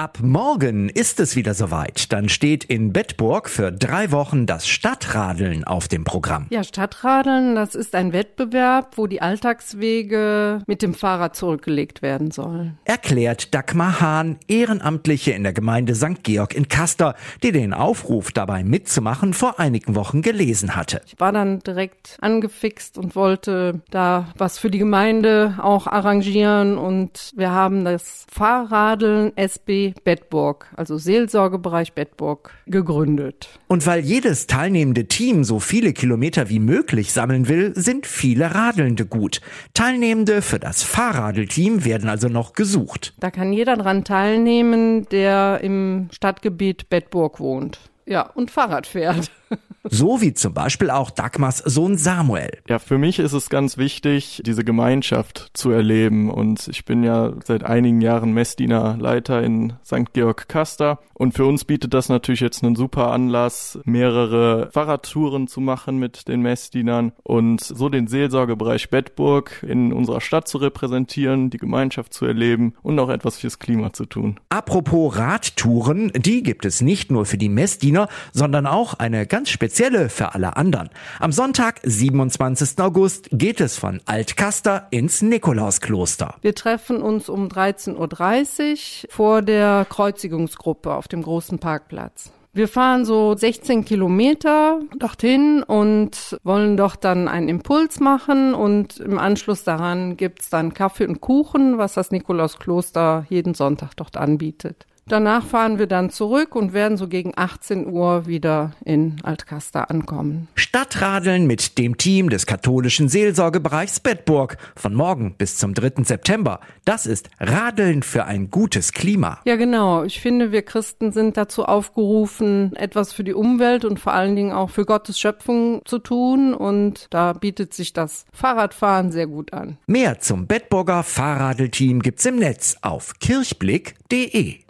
Ab morgen ist es wieder soweit. Dann steht in Bedburg für drei Wochen das Stadtradeln auf dem Programm. Ja, Stadtradeln, das ist ein Wettbewerb, wo die Alltagswege mit dem Fahrrad zurückgelegt werden sollen. Erklärt Dagmar Hahn, Ehrenamtliche in der Gemeinde St. Georg in Kaster, die den Aufruf dabei mitzumachen vor einigen Wochen gelesen hatte. Ich war dann direkt angefixt und wollte da was für die Gemeinde auch arrangieren und wir haben das Fahrradeln SB Bedburg, also Seelsorgebereich Bedburg, gegründet. Und weil jedes teilnehmende Team so viele Kilometer wie möglich sammeln will, sind viele Radelnde gut. Teilnehmende für das Fahrradelteam werden also noch gesucht. Da kann jeder dran teilnehmen, der im Stadtgebiet Bedburg wohnt. Ja, und Fahrrad fährt. So wie zum Beispiel auch Dagmars Sohn Samuel. Ja, für mich ist es ganz wichtig, diese Gemeinschaft zu erleben. Und ich bin ja seit einigen Jahren Messdiener Leiter in St. Georg Kaster. Und für uns bietet das natürlich jetzt einen super Anlass, mehrere Fahrradtouren zu machen mit den Messdienern und so den Seelsorgebereich Bedburg in unserer Stadt zu repräsentieren, die Gemeinschaft zu erleben und auch etwas fürs Klima zu tun. Apropos Radtouren, die gibt es nicht nur für die Messdiener, sondern auch eine ganz spezielle für alle anderen. Am Sonntag, 27. August, geht es von Altkaster ins Nikolauskloster. Wir treffen uns um 13.30 Uhr vor der Kreuzigungsgruppe auf dem großen Parkplatz. Wir fahren so 16 Kilometer dorthin und wollen doch dann einen Impuls machen und im Anschluss daran gibt's dann Kaffee und Kuchen, was das Nikolauskloster jeden Sonntag dort anbietet. Danach fahren wir dann zurück und werden so gegen 18 Uhr wieder in Altkaster ankommen. Stadtradeln mit dem Team des katholischen Seelsorgebereichs Bedburg von morgen bis zum 3. September. Das ist Radeln für ein gutes Klima. Ja, genau. Ich finde, wir Christen sind dazu aufgerufen, etwas für die Umwelt und vor allen Dingen auch für Gottes Schöpfung zu tun. Und da bietet sich das Fahrradfahren sehr gut an. Mehr zum Bedburger Fahrradelteam gibt's im Netz auf kirchblick.de.